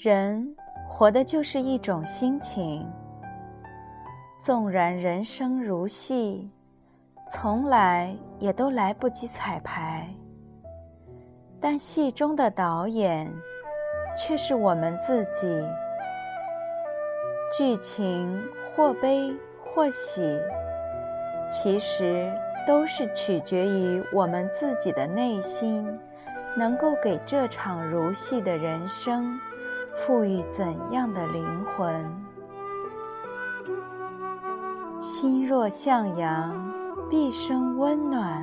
人活的就是一种心情。纵然人生如戏，从来也都来不及彩排，但戏中的导演却是我们自己。剧情或悲或喜，其实都是取决于我们自己的内心，能够给这场如戏的人生。赋予怎样的灵魂？心若向阳，必生温暖；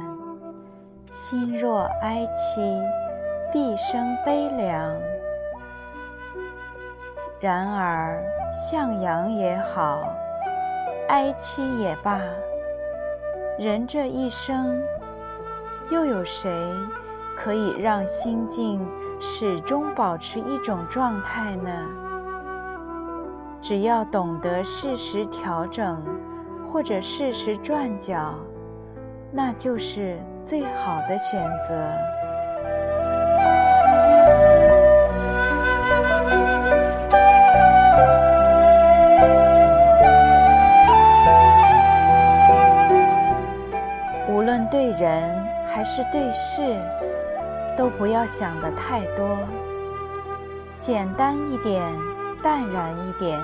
心若哀戚，必生悲凉。然而，向阳也好，哀戚也罢，人这一生，又有谁可以让心境？始终保持一种状态呢？只要懂得适时调整，或者适时转角，那就是最好的选择。无论对人还是对事。都不要想的太多，简单一点，淡然一点，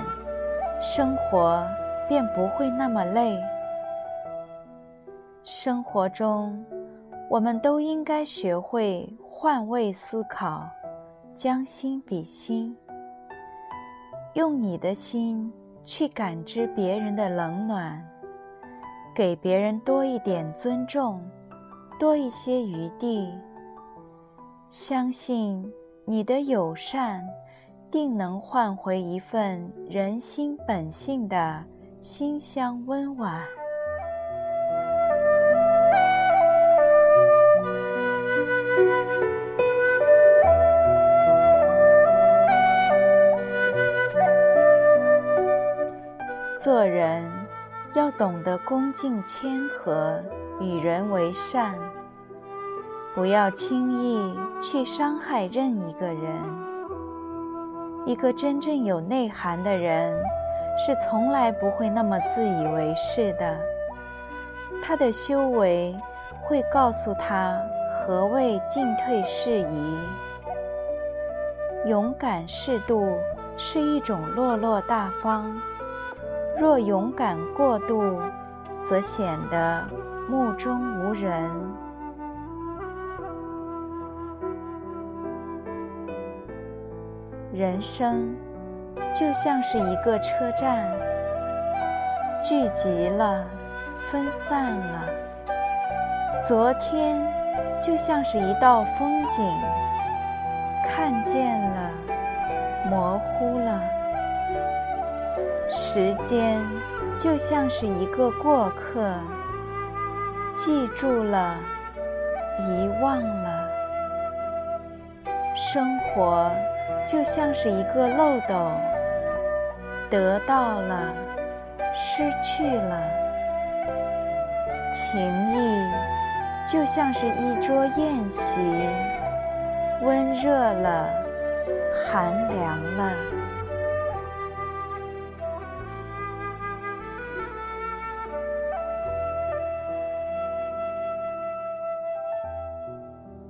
生活便不会那么累。生活中，我们都应该学会换位思考，将心比心，用你的心去感知别人的冷暖，给别人多一点尊重，多一些余地。相信你的友善，定能换回一份人心本性的馨香温婉。做人要懂得恭敬谦和，与人为善。不要轻易去伤害任一个人。一个真正有内涵的人，是从来不会那么自以为是的。他的修为会告诉他何谓进退适宜。勇敢适度是一种落落大方，若勇敢过度，则显得目中无人。人生就像是一个车站，聚集了，分散了。昨天就像是一道风景，看见了，模糊了。时间就像是一个过客，记住了，遗忘了。生活。就像是一个漏斗，得到了，失去了；情谊就像是一桌宴席，温热了，寒凉了。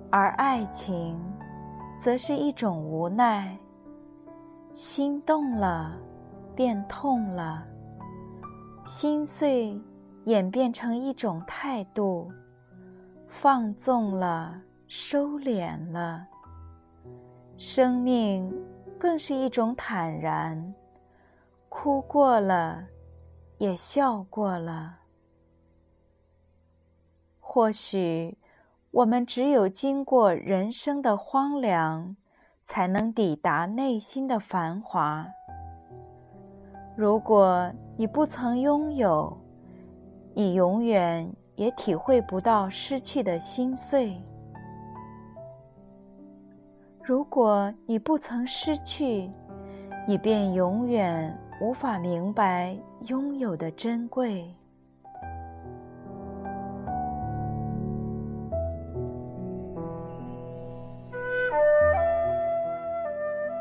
而爱情。则是一种无奈，心动了，便痛了；心碎演变成一种态度，放纵了，收敛了。生命更是一种坦然，哭过了，也笑过了。或许我们只有经过人生的荒凉，才能抵达内心的繁华。如果你不曾拥有，你永远也体会不到失去的心碎；如果你不曾失去，你便永远无法明白拥有的珍贵。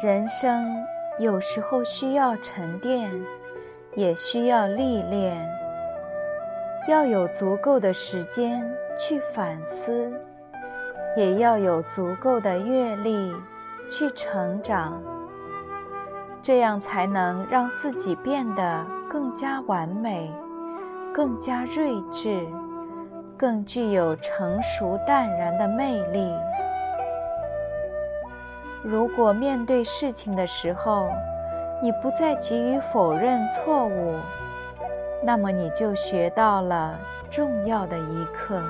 人生有时候需要沉淀，也需要历练。要有足够的时间去反思，也要有足够的阅历去成长。这样才能让自己变得更加完美，更加睿智，更具有成熟淡然的魅力。如果面对事情的时候，你不再急于否认错误，那么你就学到了重要的一课。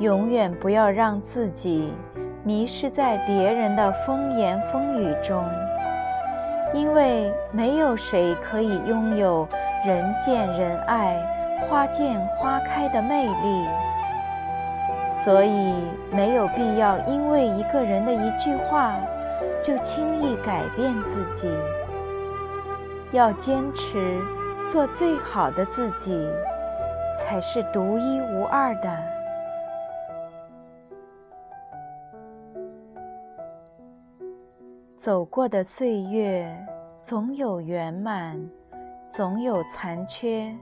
永远不要让自己迷失在别人的风言风语中。因为没有谁可以拥有人见人爱、花见花开的魅力，所以没有必要因为一个人的一句话就轻易改变自己。要坚持做最好的自己，才是独一无二的。走过的岁月，总有圆满，总有残缺。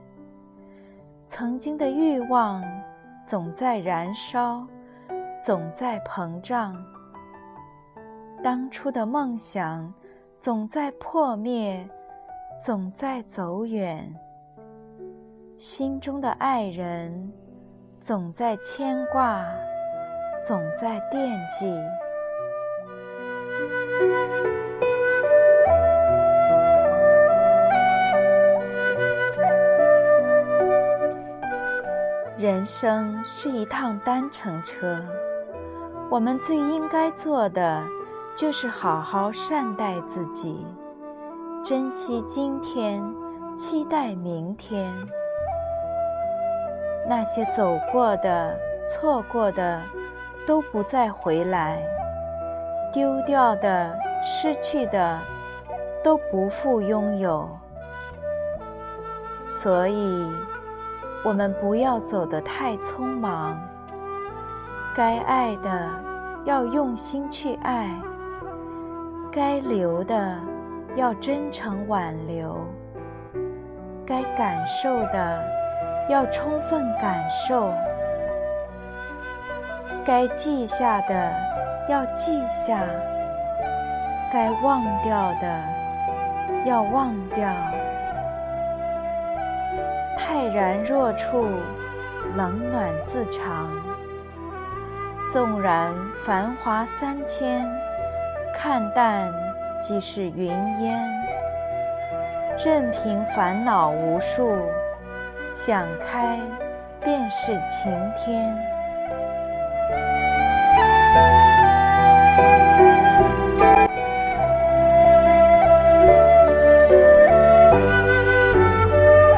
曾经的欲望，总在燃烧，总在膨胀。当初的梦想，总在破灭，总在走远。心中的爱人，总在牵挂，总在惦记。人生是一趟单程车，我们最应该做的就是好好善待自己，珍惜今天，期待明天。那些走过的、错过的，都不再回来。丢掉的、失去的，都不复拥有。所以，我们不要走得太匆忙。该爱的要用心去爱，该留的要真诚挽留，该感受的要充分感受，该记下的。要记下，该忘掉的要忘掉。泰然若处，冷暖自长。纵然繁华三千，看淡即是云烟。任凭烦恼无数，想开便是晴天。